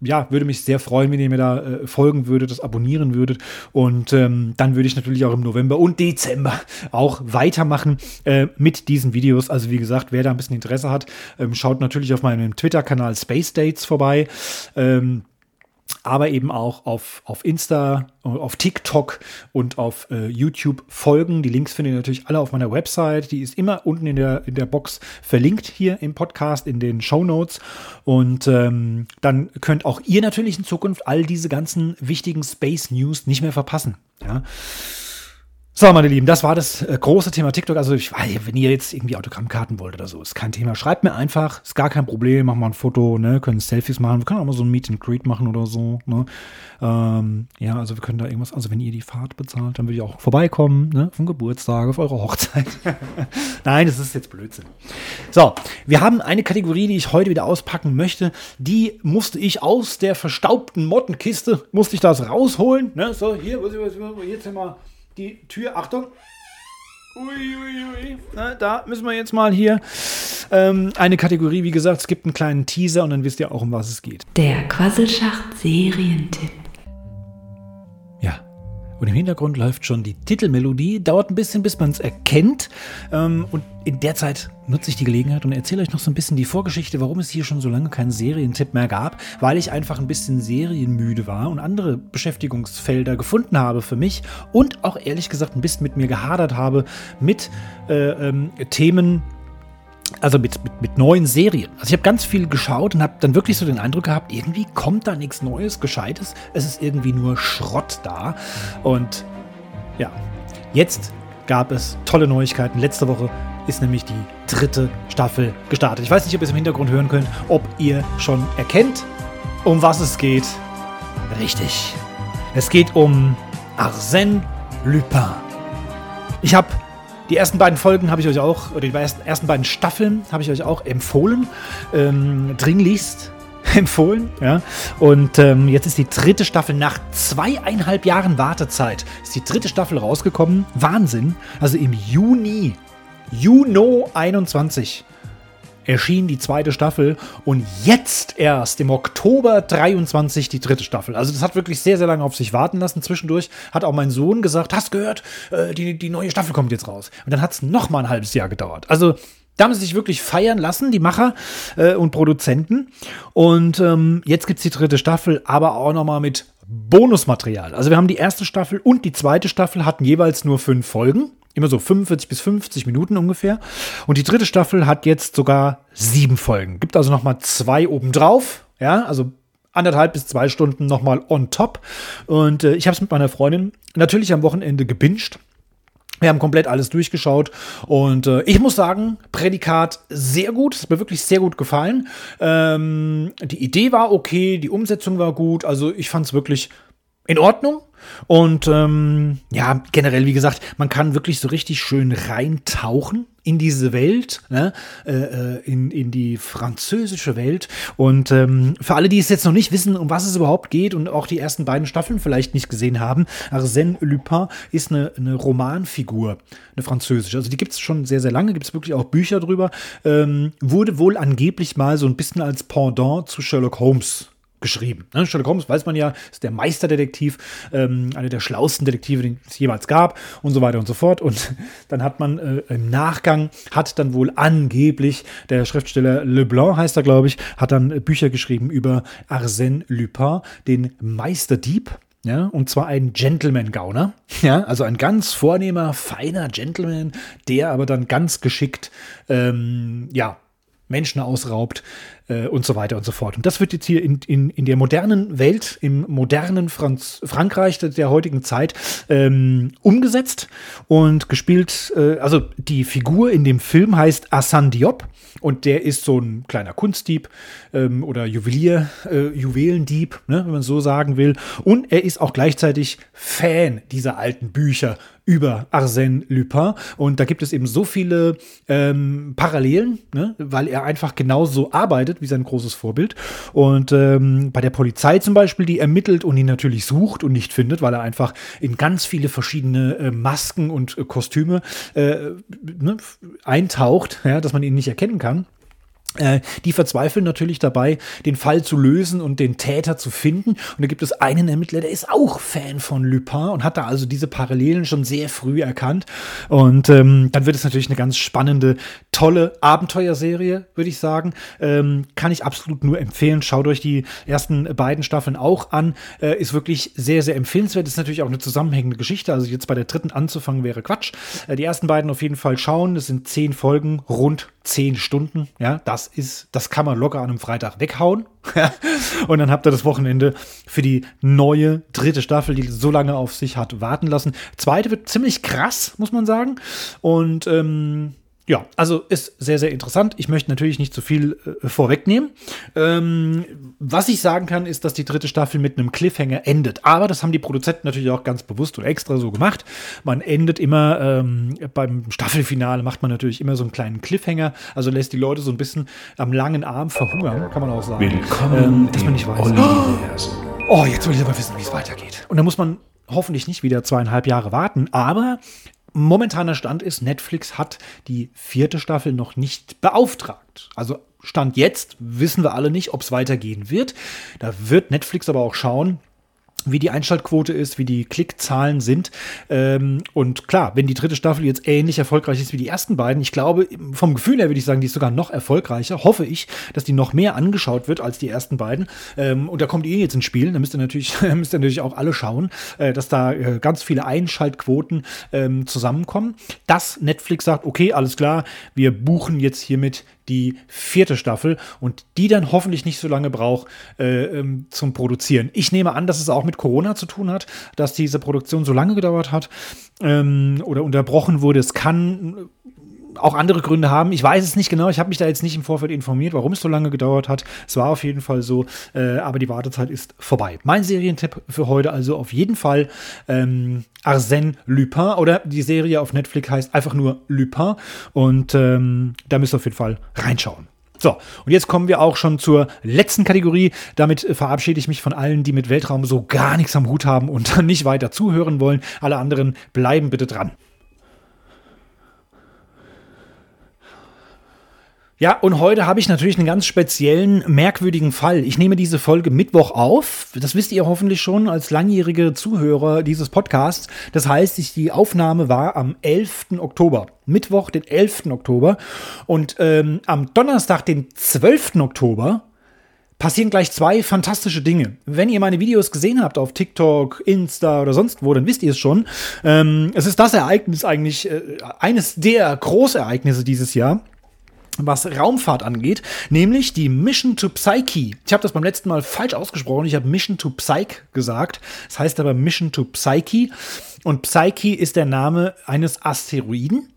Speaker 1: ja, würde mich sehr freuen, wenn ihr mir da äh, folgen würdet, das abonnieren würdet. Und ähm, dann würde ich natürlich auch im November und Dezember auch weitermachen äh, mit diesen Videos. Also wie gesagt, wer da ein bisschen Interesse hat, ähm, schaut natürlich auf meinem Twitter-Kanal Space Dates vorbei. Ähm, aber eben auch auf, auf Insta, auf TikTok und auf äh, YouTube folgen. Die Links findet ihr natürlich alle auf meiner Website. Die ist immer unten in der, in der Box verlinkt hier im Podcast, in den Show Notes. Und ähm, dann könnt auch ihr natürlich in Zukunft all diese ganzen wichtigen Space News nicht mehr verpassen. Ja. So, meine Lieben, das war das äh, große Thema TikTok. Also, ich weiß, wenn ihr jetzt irgendwie Autogrammkarten wollt oder so, ist kein Thema. Schreibt mir einfach, ist gar kein Problem. Machen wir ein Foto, ne? Können Selfies machen. Wir können auch mal so ein Meet and Greet machen oder so, ne? Ähm, ja, also wir können da irgendwas, also wenn ihr die Fahrt bezahlt, dann würde ich auch vorbeikommen, ne? Vom Geburtstag, auf eure Hochzeit. Nein, das ist jetzt Blödsinn. So, wir haben eine Kategorie, die ich heute wieder auspacken möchte. Die musste ich aus der verstaubten Mottenkiste, musste ich das rausholen, ne? So, hier, jetzt mal die Tür. Achtung. Uiuiui. Na, da müssen wir jetzt mal hier ähm, eine Kategorie. Wie gesagt, es gibt einen kleinen Teaser und dann wisst ihr auch, um was es geht.
Speaker 2: Der Quasselschacht-Serientipp.
Speaker 1: Und im Hintergrund läuft schon die Titelmelodie. Dauert ein bisschen, bis man es erkennt. Ähm, und in der Zeit nutze ich die Gelegenheit und erzähle euch noch so ein bisschen die Vorgeschichte, warum es hier schon so lange keinen Serientipp mehr gab, weil ich einfach ein bisschen serienmüde war und andere Beschäftigungsfelder gefunden habe für mich und auch ehrlich gesagt ein bisschen mit mir gehadert habe mit äh, ähm, Themen, also mit, mit, mit, neuen Serien. Also ich habe ganz viel geschaut und habe dann wirklich so den Eindruck gehabt, irgendwie kommt da nichts Neues, Gescheites. Es ist irgendwie nur Schrott da. Und ja, jetzt gab es tolle Neuigkeiten. Letzte Woche ist nämlich die dritte Staffel gestartet. Ich weiß nicht, ob ihr es im Hintergrund hören könnt, ob ihr schon erkennt, um was es geht. Richtig. Es geht um Arsène Lupin. Ich habe die ersten beiden Folgen habe ich euch auch, oder die ersten, beiden Staffeln habe ich euch auch empfohlen. Ähm, dringlichst. empfohlen. Ja? Und ähm, jetzt ist die dritte Staffel nach zweieinhalb Jahren Wartezeit. Ist die dritte Staffel rausgekommen. Wahnsinn. Also im Juni. Juno 21 erschien die zweite Staffel und jetzt erst im Oktober 23 die dritte Staffel. Also das hat wirklich sehr, sehr lange auf sich warten lassen. Zwischendurch hat auch mein Sohn gesagt, hast gehört, äh, die, die neue Staffel kommt jetzt raus. Und dann hat es noch mal ein halbes Jahr gedauert. Also da haben sie sich wirklich feiern lassen, die Macher äh, und Produzenten. Und ähm, jetzt gibt es die dritte Staffel, aber auch noch mal mit Bonusmaterial. Also wir haben die erste Staffel und die zweite Staffel hatten jeweils nur fünf Folgen. Immer so 45 bis 50 Minuten ungefähr. Und die dritte Staffel hat jetzt sogar sieben Folgen. Gibt also noch mal zwei obendrauf. Ja, also anderthalb bis zwei Stunden noch mal on top. Und äh, ich habe es mit meiner Freundin natürlich am Wochenende gebinged. Wir haben komplett alles durchgeschaut und äh, ich muss sagen, Prädikat sehr gut, es hat mir wirklich sehr gut gefallen. Ähm, die Idee war okay, die Umsetzung war gut, also ich fand es wirklich in Ordnung. Und ähm, ja, generell, wie gesagt, man kann wirklich so richtig schön reintauchen in diese Welt, ne? äh, äh in, in die französische Welt. Und ähm, für alle, die es jetzt noch nicht wissen, um was es überhaupt geht und auch die ersten beiden Staffeln vielleicht nicht gesehen haben, Arsène Lupin ist eine, eine Romanfigur, eine französische. Also die gibt es schon sehr, sehr lange, gibt es wirklich auch Bücher drüber. Ähm, wurde wohl angeblich mal so ein bisschen als Pendant zu Sherlock Holmes geschrieben. Ne? Sherlock Holmes, weiß man ja, ist der Meisterdetektiv, ähm, einer der schlauesten Detektive, den es jemals gab und so weiter und so fort. Und dann hat man äh, im Nachgang, hat dann wohl angeblich der Schriftsteller Leblanc, heißt er, glaube ich, hat dann Bücher geschrieben über Arsène Lupin, den Meisterdieb. Ja, und zwar ein Gentleman-Gauner. Ja, also ein ganz vornehmer, feiner Gentleman, der aber dann ganz geschickt, ähm, ja, Menschen ausraubt äh, und so weiter und so fort. Und das wird jetzt hier in, in, in der modernen Welt, im modernen Franz Frankreich der heutigen Zeit ähm, umgesetzt und gespielt. Äh, also die Figur in dem Film heißt Hassan Diop und der ist so ein kleiner Kunstdieb ähm, oder Juwelier, äh, Juwelendieb, ne, wenn man so sagen will. Und er ist auch gleichzeitig Fan dieser alten Bücher über Arsène Lupin. Und da gibt es eben so viele ähm, Parallelen, ne, weil er einfach genauso arbeitet wie sein großes Vorbild. Und ähm, bei der Polizei zum Beispiel, die ermittelt und ihn natürlich sucht und nicht findet, weil er einfach in ganz viele verschiedene äh, Masken und äh, Kostüme äh, ne, eintaucht, ja, dass man ihn nicht erkennen kann. Äh, die verzweifeln natürlich dabei, den Fall zu lösen und den Täter zu finden. Und da gibt es einen Ermittler, der ist auch Fan von Lupin und hat da also diese Parallelen schon sehr früh erkannt. Und ähm, dann wird es natürlich eine ganz spannende, tolle Abenteuerserie, würde ich sagen. Ähm, kann ich absolut nur empfehlen. Schaut euch die ersten beiden Staffeln auch an. Äh, ist wirklich sehr, sehr empfehlenswert. Ist natürlich auch eine zusammenhängende Geschichte. Also jetzt bei der dritten anzufangen wäre Quatsch. Äh, die ersten beiden auf jeden Fall schauen. Das sind zehn Folgen, rund zehn Stunden. Ja, das ist, das kann man locker an einem Freitag weghauen. und dann habt ihr das Wochenende für die neue dritte Staffel, die so lange auf sich hat warten lassen. Zweite wird ziemlich krass, muss man sagen. Und ähm, ja, also ist sehr, sehr interessant. Ich möchte natürlich nicht zu viel äh, vorwegnehmen. Ähm, was ich sagen kann, ist, dass die dritte Staffel mit einem Cliffhanger endet. Aber das haben die Produzenten natürlich auch ganz bewusst und extra so gemacht. Man endet immer ähm, beim Staffelfinale, macht man natürlich immer so einen kleinen Cliffhanger. Also lässt die Leute so ein bisschen am langen Arm verhungern, kann man auch sagen.
Speaker 3: Willkommen ähm, dass man nicht weiß.
Speaker 1: Oh, jetzt will ich aber wissen, wie es weitergeht. Und da muss man hoffentlich nicht wieder zweieinhalb Jahre warten. Aber momentaner Stand ist, Netflix hat die vierte Staffel noch nicht beauftragt. Also Stand jetzt wissen wir alle nicht, ob es weitergehen wird. Da wird Netflix aber auch schauen, wie die Einschaltquote ist, wie die Klickzahlen sind. Ähm, und klar, wenn die dritte Staffel jetzt ähnlich erfolgreich ist wie die ersten beiden, ich glaube, vom Gefühl her würde ich sagen, die ist sogar noch erfolgreicher. Hoffe ich, dass die noch mehr angeschaut wird als die ersten beiden. Ähm, und da kommt ihr jetzt ins Spiel. Da müsst ihr natürlich, müsst ihr natürlich auch alle schauen, äh, dass da äh, ganz viele Einschaltquoten ähm, zusammenkommen. Dass Netflix sagt, okay, alles klar, wir buchen jetzt hiermit die vierte Staffel und die dann hoffentlich nicht so lange braucht äh, ähm, zum Produzieren. Ich nehme an, dass es auch mit Corona zu tun hat, dass diese Produktion so lange gedauert hat ähm, oder unterbrochen wurde. Es kann auch andere Gründe haben. Ich weiß es nicht genau. Ich habe mich da jetzt nicht im Vorfeld informiert, warum es so lange gedauert hat. Es war auf jeden Fall so, äh, aber die Wartezeit ist vorbei. Mein Serientipp für heute also auf jeden Fall ähm, Arsène Lupin oder die Serie auf Netflix heißt einfach nur Lupin und ähm, da müsst ihr auf jeden Fall reinschauen. So, und jetzt kommen wir auch schon zur letzten Kategorie. Damit verabschiede ich mich von allen, die mit Weltraum so gar nichts am Hut haben und nicht weiter zuhören wollen. Alle anderen bleiben bitte dran. Ja, und heute habe ich natürlich einen ganz speziellen, merkwürdigen Fall. Ich nehme diese Folge Mittwoch auf. Das wisst ihr hoffentlich schon als langjährige Zuhörer dieses Podcasts. Das heißt, ich, die Aufnahme war am 11. Oktober. Mittwoch, den 11. Oktober. Und ähm, am Donnerstag, den 12. Oktober, passieren gleich zwei fantastische Dinge. Wenn ihr meine Videos gesehen habt auf TikTok, Insta oder sonst wo, dann wisst ihr es schon. Ähm, es ist das Ereignis eigentlich, äh, eines der Großereignisse dieses Jahr was Raumfahrt angeht, nämlich die Mission to Psyche. Ich habe das beim letzten Mal falsch ausgesprochen. Ich habe Mission to Psyche gesagt. Das heißt aber Mission to Psyche. Und Psyche ist der Name eines Asteroiden.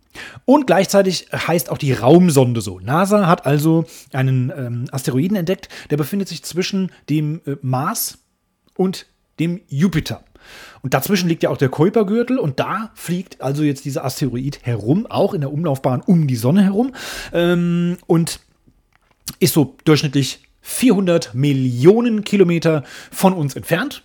Speaker 1: Und gleichzeitig heißt auch die Raumsonde so. NASA hat also einen ähm, Asteroiden entdeckt, der befindet sich zwischen dem äh, Mars und dem Jupiter. Und dazwischen liegt ja auch der Kuipergürtel und da fliegt also jetzt dieser Asteroid herum, auch in der Umlaufbahn um die Sonne herum ähm, und ist so durchschnittlich 400 Millionen Kilometer von uns entfernt.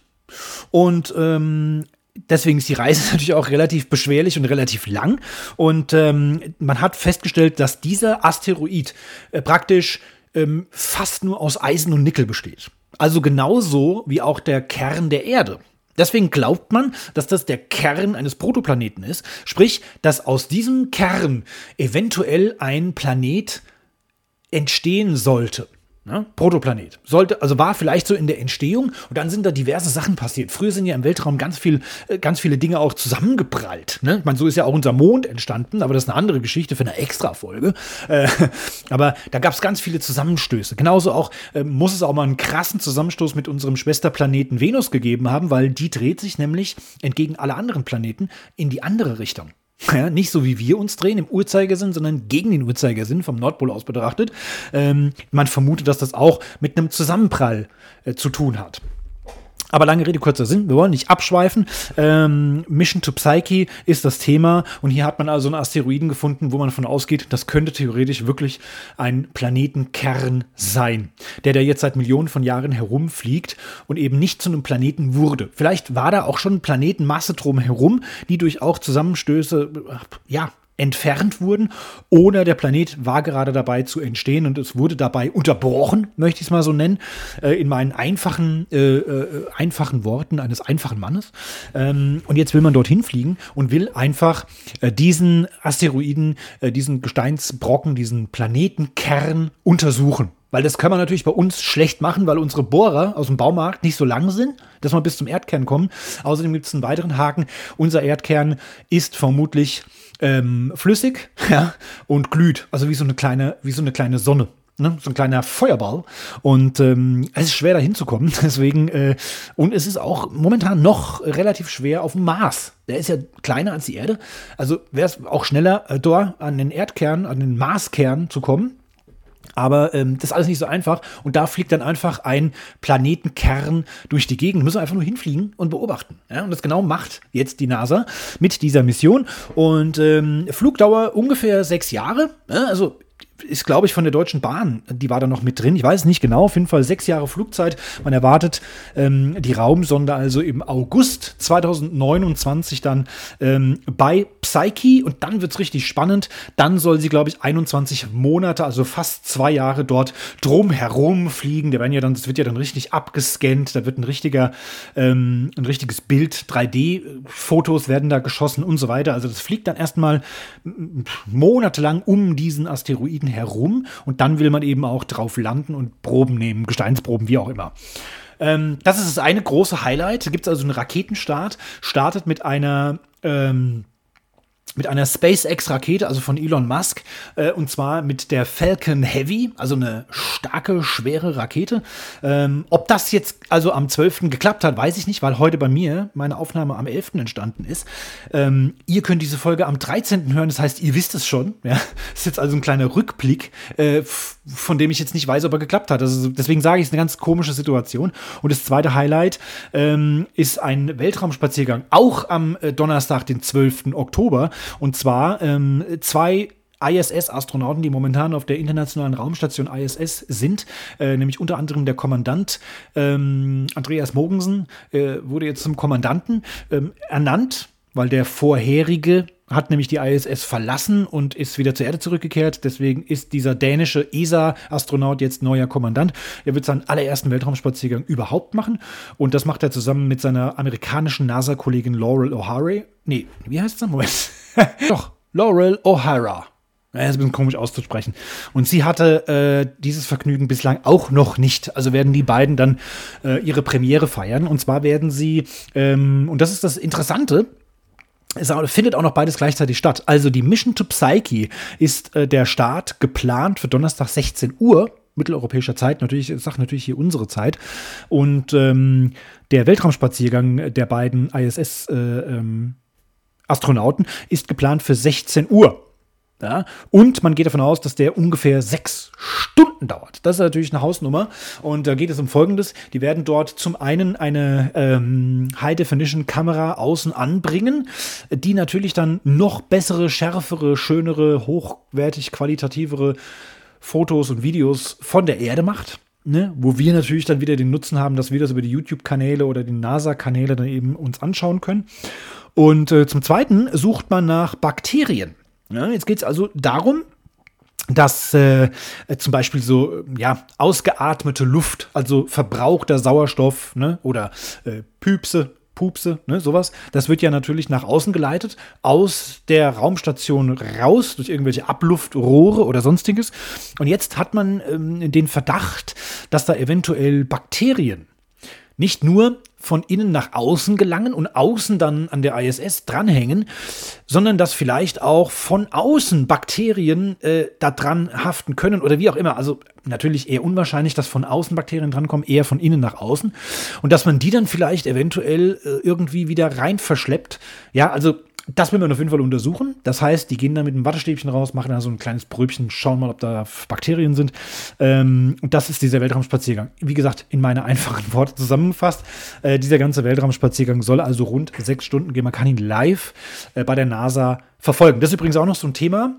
Speaker 1: Und ähm, deswegen ist die Reise natürlich auch relativ beschwerlich und relativ lang. Und ähm, man hat festgestellt, dass dieser Asteroid äh, praktisch ähm, fast nur aus Eisen und Nickel besteht. Also genauso wie auch der Kern der Erde. Deswegen glaubt man, dass das der Kern eines Protoplaneten ist. Sprich, dass aus diesem Kern eventuell ein Planet entstehen sollte. Ne? Protoplanet. Sollte, also war vielleicht so in der Entstehung und dann sind da diverse Sachen passiert. Früher sind ja im Weltraum ganz viel, äh, ganz viele Dinge auch zusammengeprallt. Ne? Ich meine, so ist ja auch unser Mond entstanden, aber das ist eine andere Geschichte für eine Extra-Folge. Äh, aber da gab es ganz viele Zusammenstöße. Genauso auch äh, muss es auch mal einen krassen Zusammenstoß mit unserem Schwesterplaneten Venus gegeben haben, weil die dreht sich nämlich entgegen aller anderen Planeten in die andere Richtung. Ja, nicht so wie wir uns drehen im Uhrzeigersinn, sondern gegen den Uhrzeigersinn vom Nordpol aus betrachtet. Ähm, man vermutet, dass das auch mit einem Zusammenprall äh, zu tun hat. Aber lange Rede, kurzer Sinn, wir wollen nicht abschweifen. Ähm, Mission to Psyche ist das Thema und hier hat man also einen Asteroiden gefunden, wo man davon ausgeht, das könnte theoretisch wirklich ein Planetenkern sein, der da jetzt seit Millionen von Jahren herumfliegt und eben nicht zu einem Planeten wurde. Vielleicht war da auch schon Planetenmasse drum herum, die durch auch Zusammenstöße, ja, entfernt wurden oder der Planet war gerade dabei zu entstehen und es wurde dabei unterbrochen, möchte ich es mal so nennen, äh, in meinen einfachen, äh, äh, einfachen Worten eines einfachen Mannes. Ähm, und jetzt will man dorthin fliegen und will einfach äh, diesen Asteroiden, äh, diesen Gesteinsbrocken, diesen Planetenkern untersuchen. Weil das kann man natürlich bei uns schlecht machen, weil unsere Bohrer aus dem Baumarkt nicht so lang sind, dass man bis zum Erdkern kommen. Außerdem gibt es einen weiteren Haken. Unser Erdkern ist vermutlich ähm, flüssig ja, und glüht. Also wie so eine kleine, wie so eine kleine Sonne. Ne? So ein kleiner Feuerball. Und ähm, es ist schwer da hinzukommen. Deswegen, äh, und es ist auch momentan noch relativ schwer auf dem Mars. Der ist ja kleiner als die Erde. Also wäre es auch schneller, äh, da an den Erdkern, an den Marskern zu kommen. Aber ähm, das ist alles nicht so einfach. Und da fliegt dann einfach ein Planetenkern durch die Gegend. Müssen einfach nur hinfliegen und beobachten. Ja? Und das genau macht jetzt die NASA mit dieser Mission. Und ähm, Flugdauer ungefähr sechs Jahre. Ja? Also ist, glaube ich, von der Deutschen Bahn. Die war da noch mit drin. Ich weiß nicht genau. Auf jeden Fall sechs Jahre Flugzeit. Man erwartet ähm, die Raumsonde also im August 2029 dann ähm, bei Psyche. Und dann wird es richtig spannend. Dann soll sie, glaube ich, 21 Monate, also fast zwei Jahre dort drumherum fliegen. Da werden ja dann, das wird ja dann richtig abgescannt. Da wird ein richtiger, ähm, ein richtiges Bild, 3D-Fotos werden da geschossen und so weiter. Also das fliegt dann erstmal monatelang um diesen Asteroiden Planeten herum und dann will man eben auch drauf landen und Proben nehmen, Gesteinsproben, wie auch immer. Ähm, das ist das eine große Highlight. Da gibt es also einen Raketenstart, startet mit einer ähm, mit einer SpaceX-Rakete, also von Elon Musk, äh, und zwar mit der Falcon Heavy, also eine starke, schwere Rakete. Ähm, ob das jetzt also am 12. geklappt hat, weiß ich nicht, weil heute bei mir meine Aufnahme am 11. entstanden ist. Ähm, ihr könnt diese Folge am 13. hören, das heißt, ihr wisst es schon. Ja? Ist jetzt also ein kleiner Rückblick, äh, von dem ich jetzt nicht weiß, ob er geklappt hat. Also deswegen sage ich, es ist eine ganz komische Situation. Und das zweite Highlight ähm, ist ein Weltraumspaziergang, auch am äh, Donnerstag, den 12. Oktober. Und zwar ähm, zwei ISS-Astronauten, die momentan auf der internationalen Raumstation ISS sind, äh, nämlich unter anderem der Kommandant ähm, Andreas Mogensen äh, wurde jetzt zum Kommandanten ähm, ernannt, weil der vorherige hat nämlich die ISS verlassen und ist wieder zur Erde zurückgekehrt. Deswegen ist dieser dänische ESA-Astronaut jetzt neuer Kommandant. Er wird seinen allerersten Weltraumspaziergang überhaupt machen. Und das macht er zusammen mit seiner amerikanischen NASA-Kollegin Laurel O'Hara. Nee, wie heißt sie? Moment. Doch, Laurel O'Hara. Ja, ist ein bisschen komisch auszusprechen. Und sie hatte äh, dieses Vergnügen bislang auch noch nicht. Also werden die beiden dann äh, ihre Premiere feiern. Und zwar werden sie, ähm, und das ist das Interessante, es findet auch noch beides gleichzeitig statt. Also die Mission to Psyche ist äh, der Start geplant für Donnerstag 16 Uhr mitteleuropäischer Zeit, natürlich, ich sage natürlich hier unsere Zeit. Und ähm, der Weltraumspaziergang der beiden ISS-Astronauten äh, ähm, ist geplant für 16 Uhr. Ja, und man geht davon aus, dass der ungefähr sechs Stunden dauert. Das ist natürlich eine Hausnummer. Und da geht es um Folgendes. Die werden dort zum einen eine ähm, High-Definition-Kamera außen anbringen, die natürlich dann noch bessere, schärfere, schönere, hochwertig qualitativere Fotos und Videos von der Erde macht. Ne, wo wir natürlich dann wieder den Nutzen haben, dass wir das über die YouTube-Kanäle oder die NASA-Kanäle dann eben uns anschauen können. Und äh, zum Zweiten sucht man nach Bakterien. Ja, jetzt geht es also darum, dass äh, zum Beispiel so ja ausgeatmete Luft, also verbrauchter Sauerstoff ne, oder äh, Püpse, Pupse, ne, sowas, das wird ja natürlich nach außen geleitet, aus der Raumstation raus, durch irgendwelche Abluftrohre oder sonstiges. Und jetzt hat man ähm, den Verdacht, dass da eventuell Bakterien nicht nur von innen nach außen gelangen und außen dann an der ISS dranhängen, sondern dass vielleicht auch von außen Bakterien äh, da dran haften können oder wie auch immer. Also natürlich eher unwahrscheinlich, dass von außen Bakterien drankommen, eher von innen nach außen. Und dass man die dann vielleicht eventuell äh, irgendwie wieder rein verschleppt. Ja, also das will man auf jeden Fall untersuchen. Das heißt, die gehen dann mit einem Wattestäbchen raus, machen da so ein kleines Bröbchen, schauen mal, ob da Bakterien sind. Ähm, das ist dieser Weltraumspaziergang. Wie gesagt, in meine einfachen Worte zusammengefasst. Äh, dieser ganze Weltraumspaziergang soll also rund sechs Stunden gehen. Man kann ihn live äh, bei der NASA verfolgen. Das ist übrigens auch noch so ein Thema.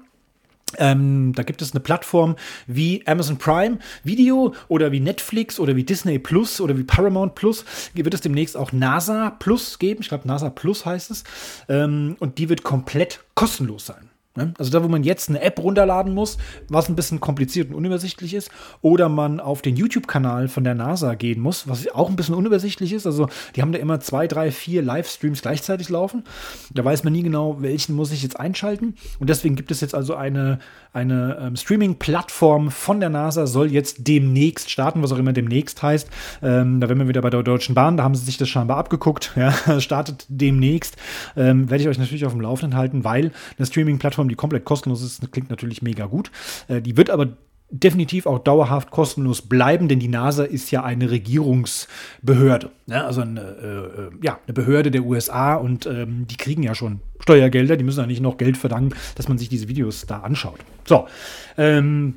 Speaker 1: Ähm, da gibt es eine Plattform wie Amazon Prime Video oder wie Netflix oder wie Disney Plus oder wie Paramount Plus. Hier wird es demnächst auch NASA Plus geben. Ich glaube, NASA Plus heißt es. Ähm, und die wird komplett kostenlos sein. Ne? Also da, wo man jetzt eine App runterladen muss, was ein bisschen kompliziert und unübersichtlich ist, oder man auf den YouTube-Kanal von der NASA gehen muss, was auch ein bisschen unübersichtlich ist. Also die haben da immer zwei, drei, vier Livestreams gleichzeitig laufen. Da weiß man nie genau, welchen muss ich jetzt einschalten. Und deswegen gibt es jetzt also eine, eine ähm, Streaming-Plattform von der NASA, soll jetzt demnächst starten, was auch immer demnächst heißt. Ähm, da werden wir wieder bei der Deutschen Bahn, da haben sie sich das scheinbar abgeguckt. Ja, startet demnächst. Ähm, Werde ich euch natürlich auf dem Laufenden halten, weil eine Streaming-Plattform Plattform, die komplett kostenlos ist, klingt natürlich mega gut. Äh, die wird aber definitiv auch dauerhaft kostenlos bleiben, denn die NASA ist ja eine Regierungsbehörde, ne? also eine, äh, äh ja, eine Behörde der USA und ähm, die kriegen ja schon Steuergelder, die müssen ja nicht noch Geld verdanken, dass man sich diese Videos da anschaut. So, ähm,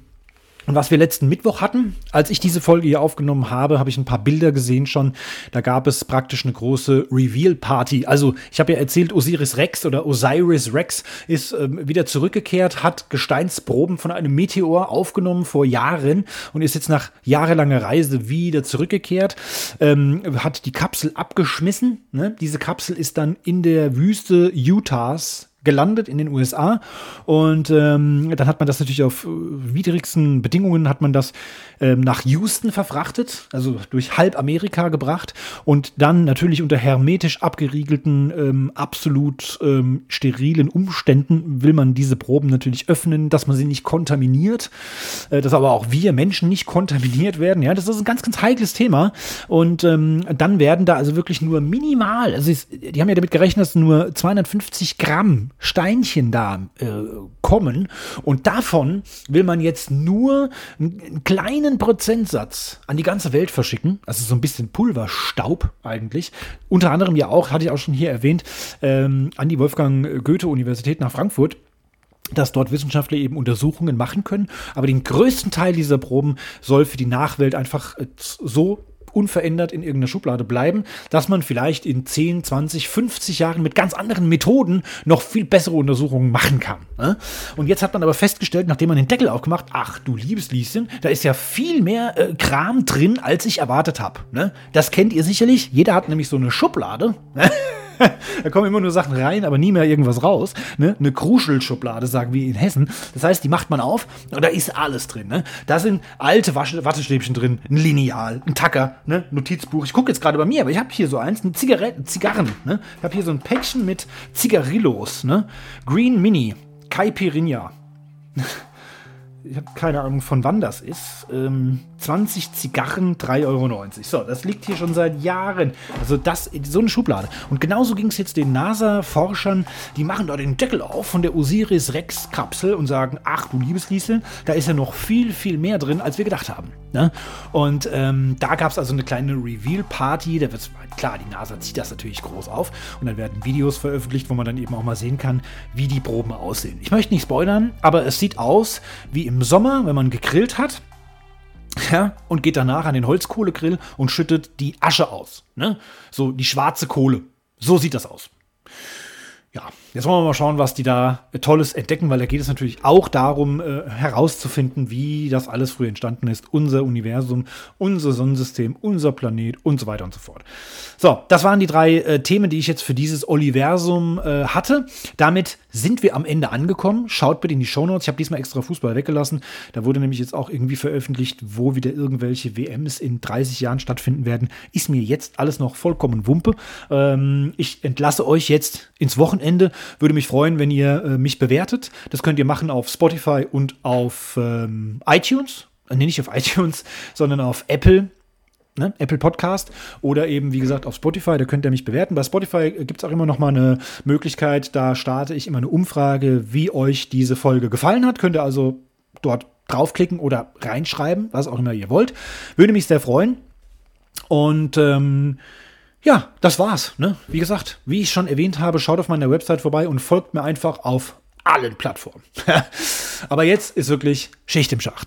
Speaker 1: und was wir letzten Mittwoch hatten, als ich diese Folge hier aufgenommen habe, habe ich ein paar Bilder gesehen schon. Da gab es praktisch eine große Reveal-Party. Also ich habe ja erzählt, Osiris Rex oder Osiris Rex ist ähm, wieder zurückgekehrt, hat Gesteinsproben von einem Meteor aufgenommen vor Jahren und ist jetzt nach jahrelanger Reise wieder zurückgekehrt. Ähm, hat die Kapsel abgeschmissen. Ne? Diese Kapsel ist dann in der Wüste Utahs gelandet in den USA und ähm, dann hat man das natürlich auf äh, widrigsten Bedingungen hat man das ähm, nach Houston verfrachtet, also durch halb Amerika gebracht und dann natürlich unter hermetisch abgeriegelten, ähm, absolut ähm, sterilen Umständen will man diese Proben natürlich öffnen, dass man sie nicht kontaminiert, äh, dass aber auch wir Menschen nicht kontaminiert werden. Ja, das ist ein ganz, ganz heikles Thema und ähm, dann werden da also wirklich nur minimal, also die haben ja damit gerechnet, dass nur 250 Gramm Steinchen da äh, kommen. Und davon will man jetzt nur einen kleinen Prozentsatz an die ganze Welt verschicken. Also so ein bisschen Pulverstaub eigentlich. Unter anderem ja auch, hatte ich auch schon hier erwähnt, ähm, an die Wolfgang Goethe-Universität nach Frankfurt dass dort Wissenschaftler eben Untersuchungen machen können. Aber den größten Teil dieser Proben soll für die Nachwelt einfach äh, so unverändert in irgendeiner Schublade bleiben, dass man vielleicht in 10, 20, 50 Jahren mit ganz anderen Methoden noch viel bessere Untersuchungen machen kann. Ne? Und jetzt hat man aber festgestellt, nachdem man den Deckel aufgemacht, ach du liebes Lieschen, da ist ja viel mehr äh, Kram drin, als ich erwartet habe. Ne? Das kennt ihr sicherlich. Jeder hat nämlich so eine Schublade. da kommen immer nur Sachen rein, aber nie mehr irgendwas raus. Ne? Eine Kruschelschublade, sagen wir in Hessen. Das heißt, die macht man auf und da ist alles drin. Ne? Da sind alte Wattestäbchen drin, ein Lineal, ein Tacker, ne? Notizbuch. Ich gucke jetzt gerade bei mir, aber ich habe hier so eins, eine Zigarette, Zigarren. Ne? Ich habe hier so ein Päckchen mit Zigarillos. Ne? Green Mini, Caipirinha. ich habe keine Ahnung, von wann das ist. Ähm, 20 Zigarren, 3,90 Euro. So, das liegt hier schon seit Jahren. Also das, so eine Schublade. Und genauso ging es jetzt den NASA-Forschern, die machen da den Deckel auf von der Osiris-Rex-Kapsel und sagen, ach du liebes da ist ja noch viel, viel mehr drin, als wir gedacht haben. Ne? Und ähm, da gab es also eine kleine Reveal-Party. Da wird klar, die NASA zieht das natürlich groß auf. Und dann werden Videos veröffentlicht, wo man dann eben auch mal sehen kann, wie die Proben aussehen. Ich möchte nicht spoilern, aber es sieht aus wie im Sommer, wenn man gegrillt hat ja, und geht danach an den Holzkohlegrill und schüttet die Asche aus. Ne? So die schwarze Kohle. So sieht das aus. Ja, jetzt wollen wir mal schauen, was die da Tolles entdecken, weil da geht es natürlich auch darum, äh, herauszufinden, wie das alles früher entstanden ist. Unser Universum, unser Sonnensystem, unser Planet und so weiter und so fort. So, das waren die drei äh, Themen, die ich jetzt für dieses Universum äh, hatte. Damit sind wir am Ende angekommen. Schaut bitte in die Shownotes. Ich habe diesmal extra Fußball weggelassen. Da wurde nämlich jetzt auch irgendwie veröffentlicht, wo wieder irgendwelche WMs in 30 Jahren stattfinden werden. Ist mir jetzt alles noch vollkommen Wumpe. Ähm, ich entlasse euch jetzt ins Wochenende. Würde mich freuen, wenn ihr äh, mich bewertet. Das könnt ihr machen auf Spotify und auf ähm, iTunes. Äh, nee, nicht auf iTunes, sondern auf Apple. Ne, Apple Podcast oder eben, wie gesagt, auf Spotify, da könnt ihr mich bewerten. Bei Spotify gibt es auch immer noch mal eine Möglichkeit, da starte ich immer eine Umfrage, wie euch diese Folge gefallen hat. Könnt ihr also dort draufklicken oder reinschreiben, was auch immer ihr wollt. Würde mich sehr freuen. Und ähm, ja, das war's. Ne? Wie gesagt, wie ich schon erwähnt habe, schaut auf meiner Website vorbei und folgt mir einfach auf allen Plattformen. Aber jetzt ist wirklich Schicht im Schacht.